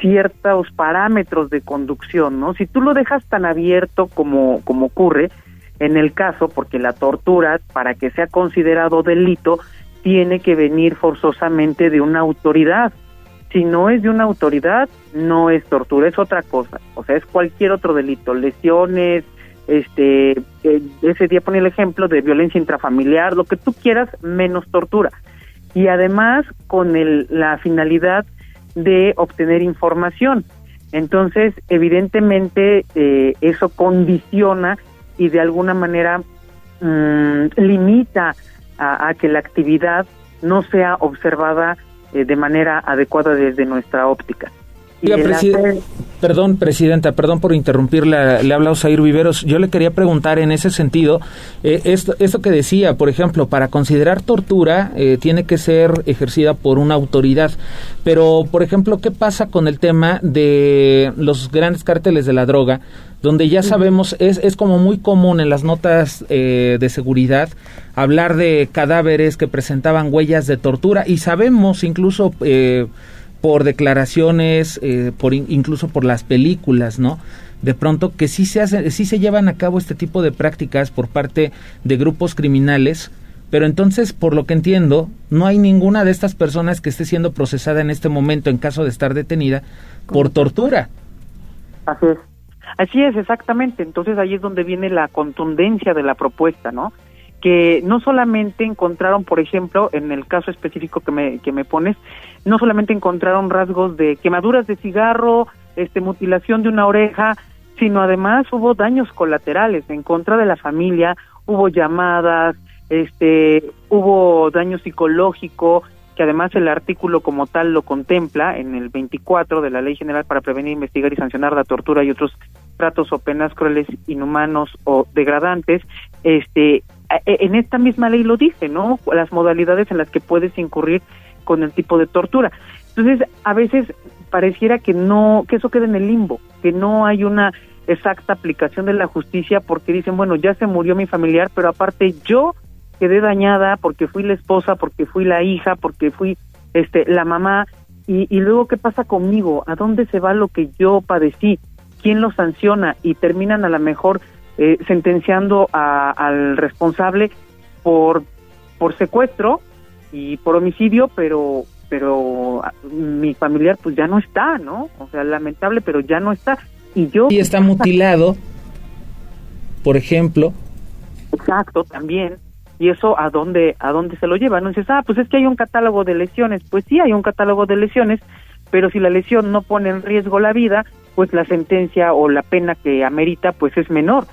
ciertos parámetros de conducción, ¿no? Si tú lo dejas tan abierto como, como ocurre, en el caso, porque la tortura, para que sea considerado delito, tiene que venir forzosamente de una autoridad. Si no es de una autoridad, no es tortura, es otra cosa. O sea, es cualquier otro delito, lesiones, este, eh, ese día ponía el ejemplo de violencia intrafamiliar, lo que tú quieras, menos tortura. Y además con el, la finalidad de obtener información. Entonces, evidentemente, eh, eso condiciona y de alguna manera mm, limita a, que la actividad no sea observada eh, de manera adecuada desde nuestra óptica. Perdón, presidenta, perdón por interrumpirla, le habla Osair Viveros. Yo le quería preguntar en ese sentido, eh, esto, esto que decía, por ejemplo, para considerar tortura eh, tiene que ser ejercida por una autoridad. Pero, por ejemplo, ¿qué pasa con el tema de los grandes cárteles de la droga? Donde ya sabemos, es, es como muy común en las notas eh, de seguridad hablar de cadáveres que presentaban huellas de tortura y sabemos incluso eh, por declaraciones, eh, por incluso por las películas, ¿no? De pronto que sí se hace, sí se llevan a cabo este tipo de prácticas por parte de grupos criminales, pero entonces, por lo que entiendo, no hay ninguna de estas personas que esté siendo procesada en este momento en caso de estar detenida por tortura. Así es. Así es, exactamente. Entonces ahí es donde viene la contundencia de la propuesta, ¿no? que no solamente encontraron, por ejemplo, en el caso específico que me, que me pones, no solamente encontraron rasgos de quemaduras de cigarro, este, mutilación de una oreja, sino además hubo daños colaterales en contra de la familia, hubo llamadas, este, hubo daño psicológico, que además el artículo como tal lo contempla en el 24 de la Ley General para prevenir, investigar y sancionar la tortura y otros tratos o penas crueles, inhumanos o degradantes, este, en esta misma ley lo dice, ¿no? Las modalidades en las que puedes incurrir con el tipo de tortura. Entonces, a veces pareciera que no, que eso queda en el limbo, que no hay una exacta aplicación de la justicia porque dicen, bueno, ya se murió mi familiar, pero aparte yo quedé dañada porque fui la esposa, porque fui la hija, porque fui este la mamá y, y luego qué pasa conmigo, a dónde se va lo que yo padecí, quién lo sanciona y terminan a lo mejor eh, sentenciando al responsable por por secuestro y por homicidio, pero pero ah, mi familiar pues ya no está, ¿no? O sea, lamentable, pero ya no está. Y yo y está mutilado, por ejemplo. Exacto, también. Y eso a dónde a dónde se lo lleva? No dices, "Ah, pues es que hay un catálogo de lesiones." Pues sí, hay un catálogo de lesiones, pero si la lesión no pone en riesgo la vida, pues la sentencia o la pena que amerita pues es menor.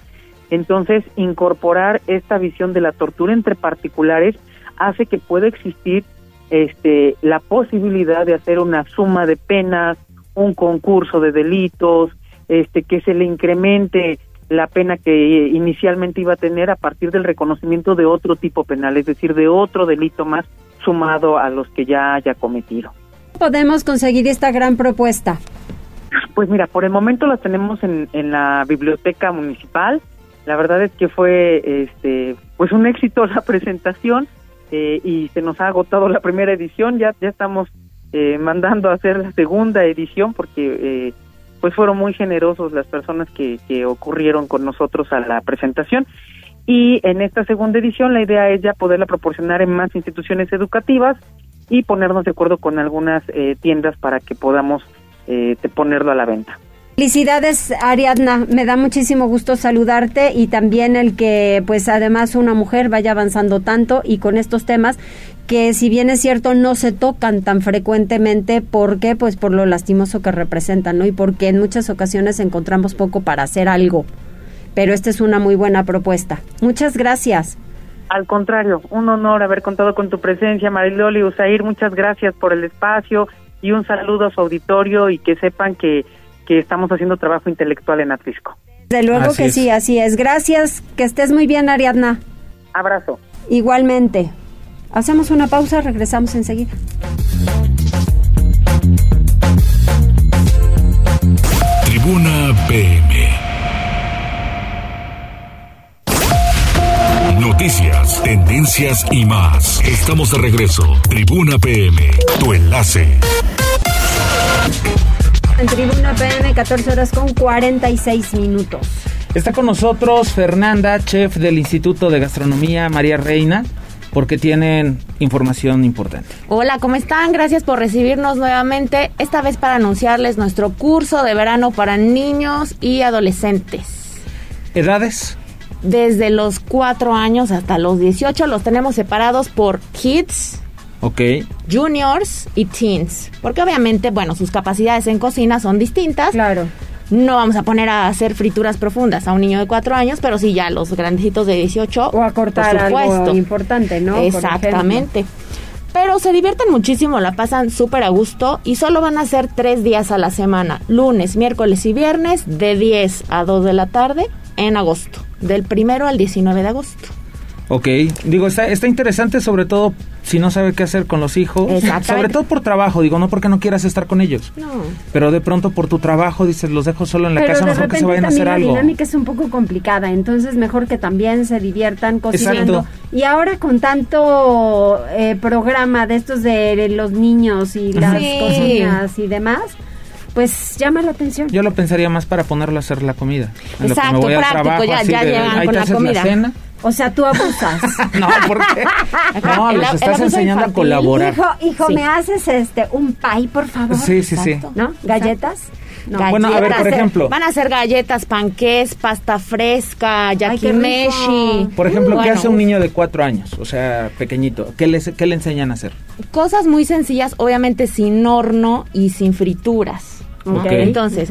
Entonces, incorporar esta visión de la tortura entre particulares hace que pueda existir este, la posibilidad de hacer una suma de penas, un concurso de delitos, este, que se le incremente la pena que inicialmente iba a tener a partir del reconocimiento de otro tipo penal, es decir, de otro delito más sumado a los que ya haya cometido. ¿Podemos conseguir esta gran propuesta? Pues mira, por el momento la tenemos en, en la biblioteca municipal, la verdad es que fue este pues un éxito la presentación eh, y se nos ha agotado la primera edición, ya ya estamos eh, mandando a hacer la segunda edición porque eh, pues fueron muy generosos las personas que, que ocurrieron con nosotros a la presentación y en esta segunda edición la idea es ya poderla proporcionar en más instituciones educativas y ponernos de acuerdo con algunas tiendas para que podamos ponerlo a la venta. Felicidades Ariadna, me da muchísimo gusto saludarte y también el que pues además una mujer vaya avanzando tanto y con estos temas que si bien es cierto no se tocan tan frecuentemente porque pues por lo lastimoso que representan, ¿no? Y porque en muchas ocasiones encontramos poco para hacer algo. Pero esta es una muy buena propuesta. Muchas gracias. Al contrario, un honor haber contado con tu presencia, Mariloli Usair. Muchas gracias por el espacio y un saludo a su auditorio y que sepan que que estamos haciendo trabajo intelectual en Atrisco. De luego que sí, así es. Gracias, que estés muy bien, Ariadna. Abrazo. Igualmente. Hacemos una pausa, regresamos enseguida. Tribuna PM. Noticias, tendencias y más. Estamos de regreso. Tribuna PM, tu enlace. En Tribuna PM, 14 horas con 46 minutos. Está con nosotros Fernanda, chef del Instituto de Gastronomía María Reina, porque tienen información importante. Hola, ¿cómo están? Gracias por recibirnos nuevamente, esta vez para anunciarles nuestro curso de verano para niños y adolescentes. ¿Edades? Desde los 4 años hasta los 18 los tenemos separados por kids, Ok. juniors y teens, porque obviamente, bueno, sus capacidades en cocina son distintas. Claro. No vamos a poner a hacer frituras profundas a un niño de cuatro años, pero sí ya los grandecitos de 18. O a cortar por supuesto. algo importante, ¿no? Exactamente. Pero se divierten muchísimo, la pasan súper a gusto y solo van a ser tres días a la semana, lunes, miércoles y viernes, de 10 a 2 de la tarde en agosto, del primero al 19 de agosto. Ok, digo, está, está interesante sobre todo si no sabe qué hacer con los hijos. Sobre todo por trabajo, digo, no porque no quieras estar con ellos. No. Pero de pronto por tu trabajo dices, los dejo solo en la Pero casa, mejor que se vayan a hacer la algo. dinámica es un poco complicada, entonces mejor que también se diviertan cocinando. Exacto. Y ahora con tanto eh, programa de estos de los niños y las Sí. cocinas y demás, pues llama la atención. Yo lo pensaría más para ponerlo a hacer la comida. En lo que Exacto, me voy al práctico, trabajo, ya- ya de, llegan "Ahí con te la haces comida". cena. O sea, tú abusas. No, ¿por qué? No, El- los estás enseñando a colaborar. hijo, hijo, Sí. ¿me haces este un pie, por favor? Sí, sí, sí. ¿No? ¿Galletas? No. Bueno, a ver, Galletas, por ejemplo. Van a hacer galletas, panqués, pasta fresca, yakimeshi. Por ejemplo, ¿qué Bueno, hace un niño de cuatro años? O sea, pequeñito. ¿Qué, les, ¿Qué le enseñan a hacer? Cosas muy sencillas, obviamente sin horno y sin frituras. ¿no? Ok. Entonces,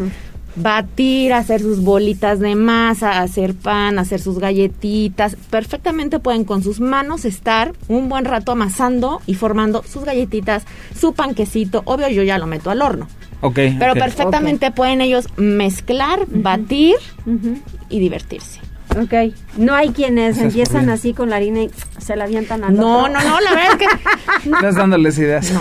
batir, hacer sus bolitas de masa, hacer pan, hacer sus galletitas. Perfectamente pueden con sus manos estar un buen rato amasando y formando sus galletitas, su panquecito. Obvio, yo ya lo meto al horno. Ok. Pero perfectamente pueden ellos mezclar, batir y divertirse. Ok. No hay quienes empiezan bien. así con la harina y se la avientan al No, otro. no, no, la verdad es que Estás dándoles ideas.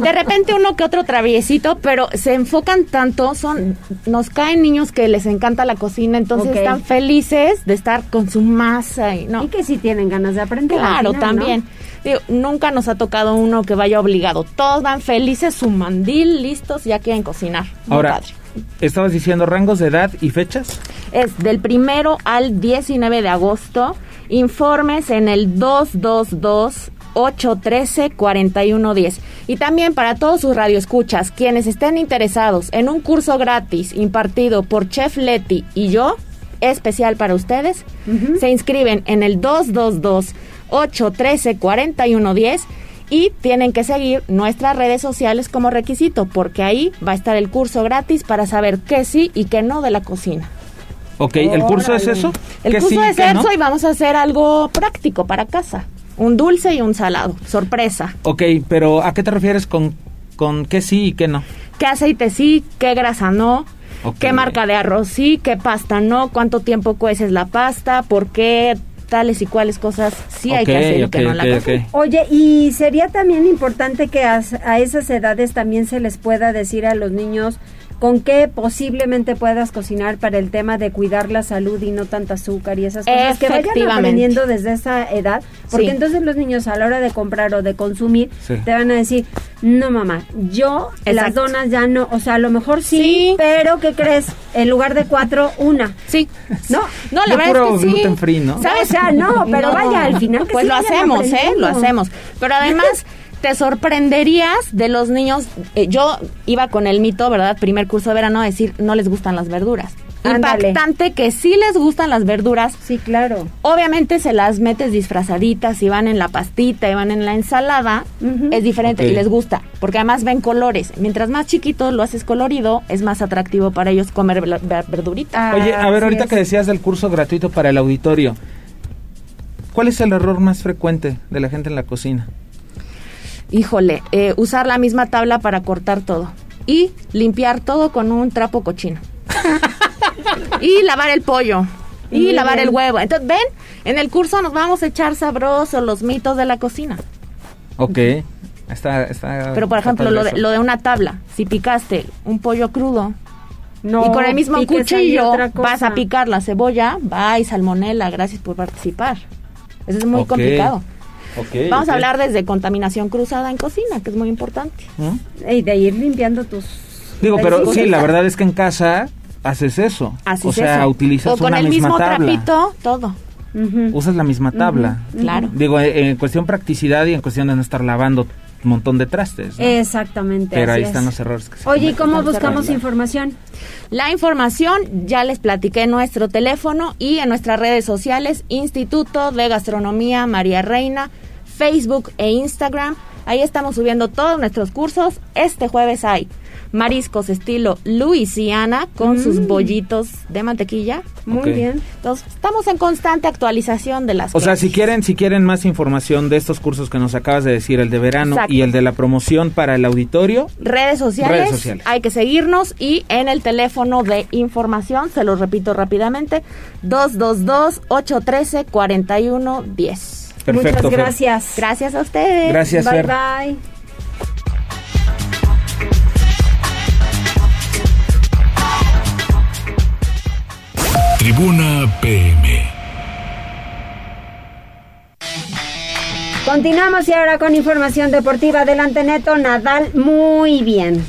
De repente uno que otro traviesito, pero se enfocan tanto, son nos caen niños que les encanta la cocina, entonces están felices de estar con su masa y no. Y que sí tienen ganas de aprender. Claro, final, ¿no? también. Digo, nunca nos ha tocado uno que vaya obligado. Todos van felices, su mandil, listos, ya quieren cocinar. Muy Ahora, padre. Estabas diciendo rangos de edad y fechas. Es del primero al 19 de agosto. Informes en el 222 813 4110. Y también para todos sus radioescuchas, quienes estén interesados en un curso gratis impartido por Chef Leti y yo, especial para ustedes, se inscriben en el 222 813 4110 y tienen que seguir nuestras redes sociales como requisito, porque ahí va a estar el curso gratis para saber qué sí y qué no de la cocina. Ok, ¿el curso es eso? El ¿Qué curso sí, es no? eso y vamos a hacer algo práctico para casa. Un dulce y un salado, sorpresa. Ok, pero ¿a qué te refieres con, con qué sí y qué no? ¿Qué aceite sí? ¿Qué grasa no? ¿Qué marca de arroz sí? ¿Qué pasta no? ¿Cuánto tiempo cueces la pasta? ¿Por qué tales y cuáles cosas sí hay que hacer y que no la ok, cocina? ok. Oye, y sería también importante que a, a esas edades también se les pueda decir a los niños con qué posiblemente puedas cocinar para el tema de cuidar la salud y no tanta azúcar y esas cosas que vayan aprendiendo desde esa edad, porque Sí. entonces los niños a la hora de comprar o de consumir Sí. te van a decir, no mamá, yo las donas ya no, o sea, a lo mejor sí, Sí. pero ¿qué crees? En lugar de cuatro, una. Sí. ¿No? No, la Yo verdad puro es que sí. gluten free, ¿no? ¿Sabes? O sea, no, pero vaya, al final que Pues sí lo hacemos, ¿eh? Lo hacemos. Pero además te sorprenderías de los niños. eh, yo iba con el mito, ¿verdad? Primer curso de verano a decir no les gustan las verduras. Ándale. Impactante que sí les gustan las verduras. Sí, claro. Obviamente se las metes disfrazaditas y van en la pastita y van en la ensalada. Es diferente Ok. y les gusta. Porque además ven colores. Mientras más chiquito lo haces colorido, es más atractivo para ellos comer ver- ver- verdurita. Ah, Oye, a ver, ahorita es. que decías del curso gratuito para el auditorio, ¿cuál es el error más frecuente de la gente en la cocina? Híjole, eh, usar la misma tabla para cortar todo. Y limpiar todo con un trapo cochino. y lavar el pollo. Y Muy lavar bien. el huevo. Entonces, ven, en el curso nos vamos a echar sabroso los mitos de la cocina. Ok, está, está Pero, por ejemplo, lo de, lo de una tabla. Si picaste un pollo crudo No, y con el mismo cuchillo vas a picar la cebolla, bye, salmonela, gracias por participar. Eso es muy complicado. Vamos a hablar desde contaminación cruzada en cocina, que es muy importante. Y de ir limpiando tus... Digo, pero sí, la verdad es que en casa haces eso. Así o sea, eso. utilizas O con una el misma mismo tabla. trapito, todo. Usas la misma tabla. Claro. Digo, eh, en cuestión practicidad y en cuestión de no estar lavando un montón de trastes. ¿no? Exactamente. Pero así ahí es. están los errores que se Oye, ¿y cómo buscamos información? La información ya les platiqué en nuestro teléfono y en nuestras redes sociales, Instituto de Gastronomía María Reina, Facebook e Instagram. Ahí estamos subiendo todos nuestros cursos. Este jueves hay mariscos estilo Luisiana con sus Mm. bollitos de mantequilla. Muy bien. Entonces, estamos en constante actualización de las O sea, si quieren, si quieren más información de estos cursos que nos acabas de decir, el de verano Exacto. y el de la promoción para el auditorio, redes sociales, Redes sociales. hay que seguirnos y en el teléfono de información, se los repito rápidamente, 222-813-4110. Perfecto, Muchas Fer. gracias. Gracias a ustedes. Gracias, Bye Fer. bye. Tribuna PM. Continuamos y ahora con información deportiva. Adelante, Neto. Nadal, muy bien.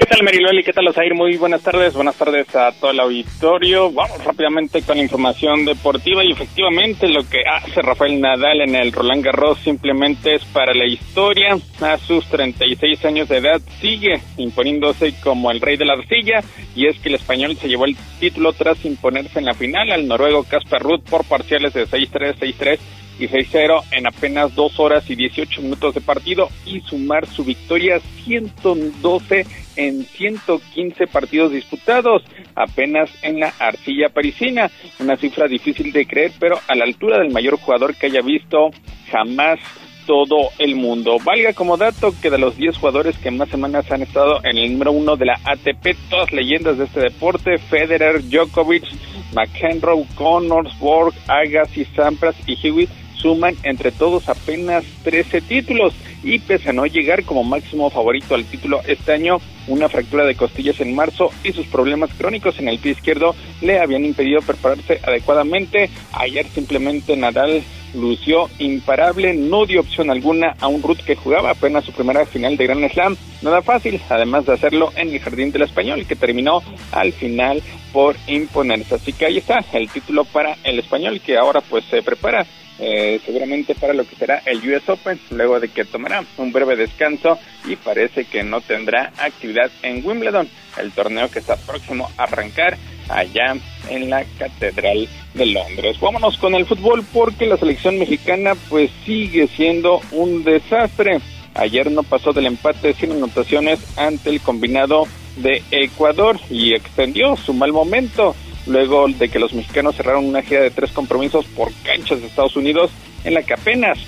¿Qué tal Mariloli? ¿Qué tal Osair? Muy buenas tardes, buenas tardes a todo el auditorio. Vamos rápidamente con la información deportiva y efectivamente lo que hace Rafael Nadal en el Roland Garros simplemente es para la historia. A sus 36 años de edad sigue imponiéndose como el rey de la arcilla y es que el español se llevó el título tras imponerse en la final al noruego Casper Ruud por parciales de 6-3, 6-3 y 6-0 en apenas 2 horas y 18 minutos de partido y sumar su victoria 112 en 115 partidos disputados, apenas en la arcilla parisina. Una cifra difícil de creer, pero a la altura del mayor jugador que haya visto jamás todo el mundo. Valga como dato que de los 10 jugadores que más semanas han estado en el número uno de la ATP, todas leyendas de este deporte, Federer, Djokovic, McEnroe, Connors, Borg, Agassi, Sampras y Hewitt, suman entre todos apenas 13 títulos y pese a no llegar como máximo favorito al título este año, una fractura de costillas en marzo y sus problemas crónicos en el pie izquierdo le habían impedido prepararse adecuadamente. Ayer simplemente Nadal lució imparable, no dio opción alguna a un Ruth que jugaba apenas su primera final de Grand Slam. Nada fácil, además de hacerlo en el Jardín del Español, que terminó al final por imponerse. Así que ahí está el título para el Español, que ahora pues se prepara eh, seguramente para lo que será el US Open, luego de que tomará un breve descanso y parece que no tendrá actividad en Wimbledon, el torneo que está próximo a arrancar allá en la Catedral de Londres. Vámonos con el fútbol porque la selección mexicana pues sigue siendo un desastre. Ayer no pasó del empate sin anotaciones ante el combinado de Ecuador y extendió su mal momento luego de que los mexicanos cerraron una gira de tres compromisos por canchas de Estados Unidos en la que apenas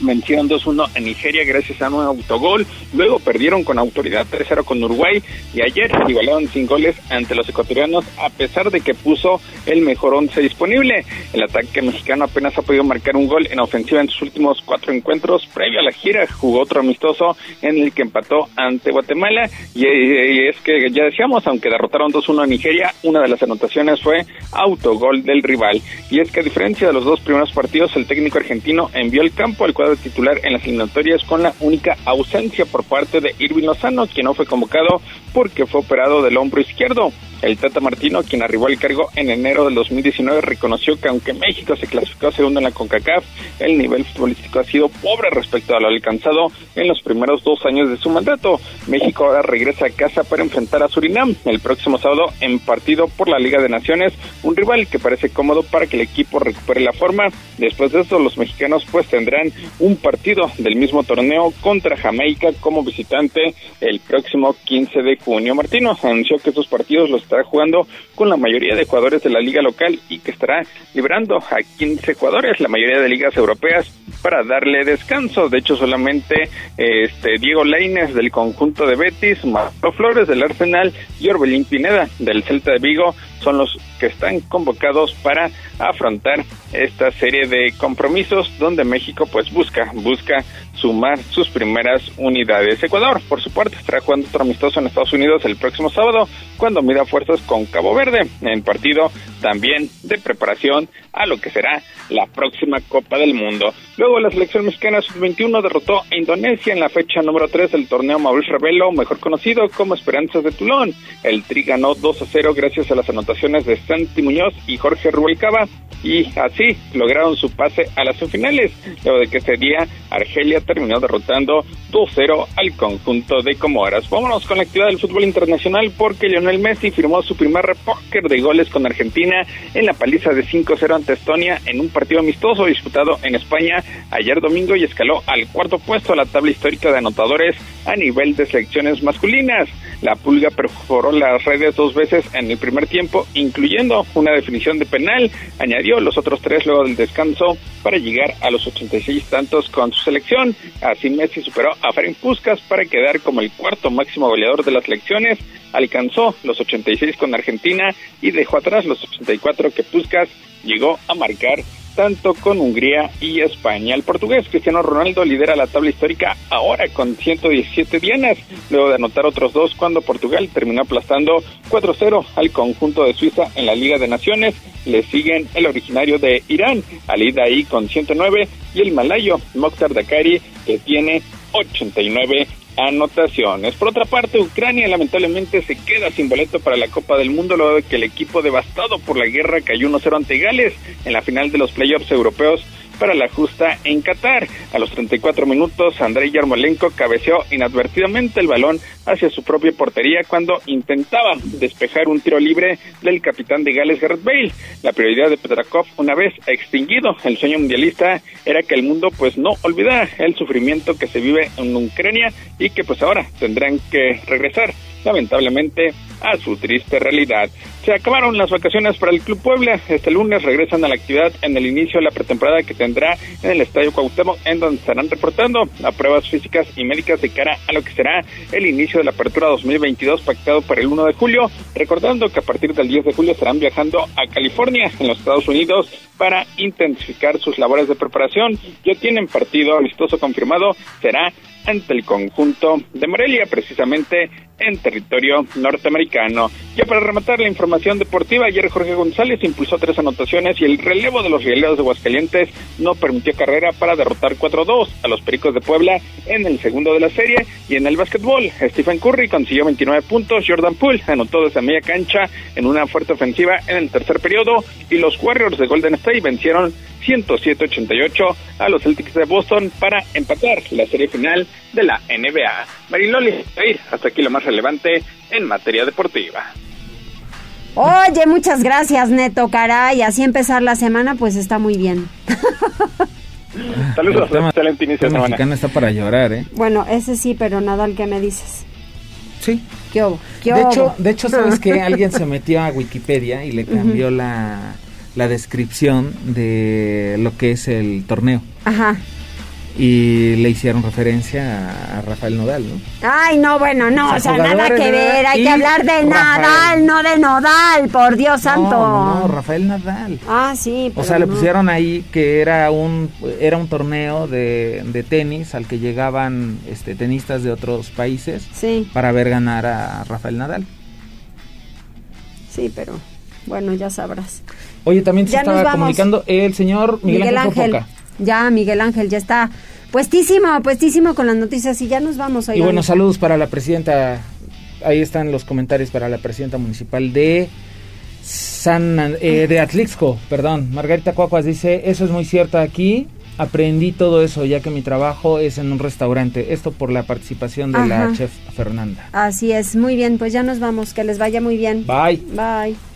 vencieron 2-1 en Nigeria gracias a un autogol, luego perdieron con autoridad 3-0 con Uruguay y ayer igualaron sin goles ante los ecuatorianos a pesar de que puso el mejor once disponible. El ataque mexicano apenas ha podido marcar un gol en ofensiva en sus últimos cuatro encuentros. Previo a la gira jugó otro amistoso en el que empató ante Guatemala y, y es que ya decíamos, aunque derrotaron 2-1 a Nigeria, una de las anotaciones fue autogol del rival. Y es que a diferencia de los dos primeros partidos, el técnico argentino envió al campo al cuadro titular en las eliminatorias con la única ausencia por parte de Irving Lozano, quien no fue convocado porque fue operado del hombro izquierdo. El Tata Martino, quien arribó al cargo en enero del 2019, reconoció que aunque México se clasificó segundo en la CONCACAF, el nivel futbolístico ha sido pobre respecto a lo alcanzado en los primeros dos años de su mandato. México ahora regresa a casa para enfrentar a Surinam el próximo sábado en partido por la Liga de Naciones, un rival que parece cómodo para que el equipo recupere la forma. Después de eso, los mexicanos pues tendrán un partido del mismo torneo contra Jamaica como visitante el próximo 15 de junio. Martino anunció que estos partidos los estará jugando con la mayoría de jugadores de la liga local y que estará librando a 15 jugadores, la mayoría de ligas europeas, para darle descanso. De hecho, solamente este Diego Leines del conjunto de Betis, Marco Flores del Arsenal y Orbelín Pineda del Celta de Vigo son los que están convocados para afrontar esta serie de compromisos donde México pues busca busca sumar sus primeras unidades. Ecuador, por su parte, estará jugando otro amistoso en Estados Unidos el próximo sábado cuando mida fuerzas con Cabo Verde en partido también de preparación a lo que será la próxima Copa del Mundo. Luego la selección mexicana sub-21 derrotó a Indonesia en la fecha número 3 del torneo Mauricio Rebelo, mejor conocido como Esperanzas de Tulón. El Tri ganó 2 a 0 gracias a las anotaciones de Santi Muñoz y Jorge Rubalcaba y así lograron su pase a las semifinales, luego de que ese día Argelia terminó derrotando 2-0 al conjunto de Comoras. Vámonos con la actividad del fútbol internacional porque Lionel Messi firmó su primer póker de goles con Argentina En la paliza de 5-0 ante Estonia en un partido amistoso disputado en España ayer domingo y escaló al cuarto puesto a la tabla histórica de anotadores a nivel de selecciones masculinas. La Pulga perforó las redes dos veces en el primer tiempo, incluyendo una definición de penal. Añadió los otros tres luego del descanso para llegar a los 86 tantos con su selección. Así Messi superó a Ferenc Puskas para quedar como el cuarto máximo goleador de las selecciones. Alcanzó los 86 con Argentina y dejó atrás los 84 que Puskas llegó a marcar tanto con Hungría y España. El portugués Cristiano Ronaldo lidera la tabla histórica ahora con 117 dianas, luego de anotar otros dos cuando Portugal terminó aplastando 4-0 al conjunto de Suiza en la Liga de Naciones. Le siguen el originario de Irán, Ali Daei con 109 y el malayo Mokhtar Dakari que tiene 89 anotaciones. Por otra parte, Ucrania lamentablemente se queda sin boleto para la Copa del Mundo luego de que el equipo devastado por la guerra cayó 1-0 ante Gales en la final de los playoffs europeos para la justa en Qatar. A los 34 minutos, Andrei Yarmolenko cabeceó inadvertidamente el balón hacia su propia portería cuando intentaba despejar un tiro libre del capitán de Gales, Gareth Bale. La prioridad de Petrakov, una vez extinguido el sueño mundialista, era que el mundo pues no olvidara el sufrimiento que se vive en Ucrania y que pues ahora tendrán que regresar lamentablemente a su triste realidad. Se acabaron las vacaciones para el Club Puebla. Este lunes regresan a la actividad en el inicio de la pretemporada que tendrá en el Estadio Cuauhtémoc, en donde estarán reportando a pruebas físicas y médicas de cara a lo que será el inicio de la apertura 2022 pactado para el 1 de julio. Recordando que a partir del 10 de julio estarán viajando a California, en los Estados Unidos, para intensificar sus labores de preparación. Ya tienen partido amistoso confirmado, será ante el conjunto de Morelia, precisamente en territorio norteamericano. Ya para rematar la información deportiva, ayer Jorge González impulsó tres anotaciones y el relevo de los rieleros de Aguascalientes no permitió carrera para derrotar 4-2 a los Pericos de Puebla en el segundo de la serie. Y en el básquetbol, Stephen Curry consiguió 29 puntos, Jordan Poole anotó desde media cancha en una fuerte ofensiva en el tercer periodo y los Warriors de Golden State vencieron 107-88 a los Celtics de Boston para empatar la serie final de la NBA. Mariloli, hasta aquí lo más relevante en materia deportiva. Oye, muchas gracias, Neto, caray. Así empezar la semana, pues está muy bien. Saludos, excelente inicio de semana. está para llorar, ¿eh? Bueno, ese sí, pero nada al que me dices. Sí. ¿Qué hubo? ¿Qué de, hecho, de hecho, ¿sabes que Alguien se metió a Wikipedia y le cambió la la descripción de lo que es el torneo. Ajá. Y le hicieron referencia a, Rafael Nodal, ¿no? Ay, no, bueno, no, o sea, nada que ver, hay que hablar de Nadal, no de Nodal, por Dios santo. No, no, Rafael Nadal. Ah, sí, O sea, le pusieron ahí que era un era un torneo de, de tenis al que llegaban este tenistas de otros países sí. para ver ganar a Rafael Nadal. Sí, pero bueno, ya sabrás. Oye, también se estaba comunicando el señor Miguel, Ángel. Ya, Miguel Ángel, ya está puestísimo, puestísimo con las noticias y ya nos vamos. Y bueno, saludos para la presidenta, ahí están los comentarios para la presidenta municipal de San eh, de Atlixco, perdón. Margarita Cuacuas dice, eso es muy cierto aquí. Aprendí todo eso ya que mi trabajo es en un restaurante. Esto por la participación de la chef Fernanda. Así es, muy bien, pues ya nos vamos, que les vaya muy bien. Bye. Bye.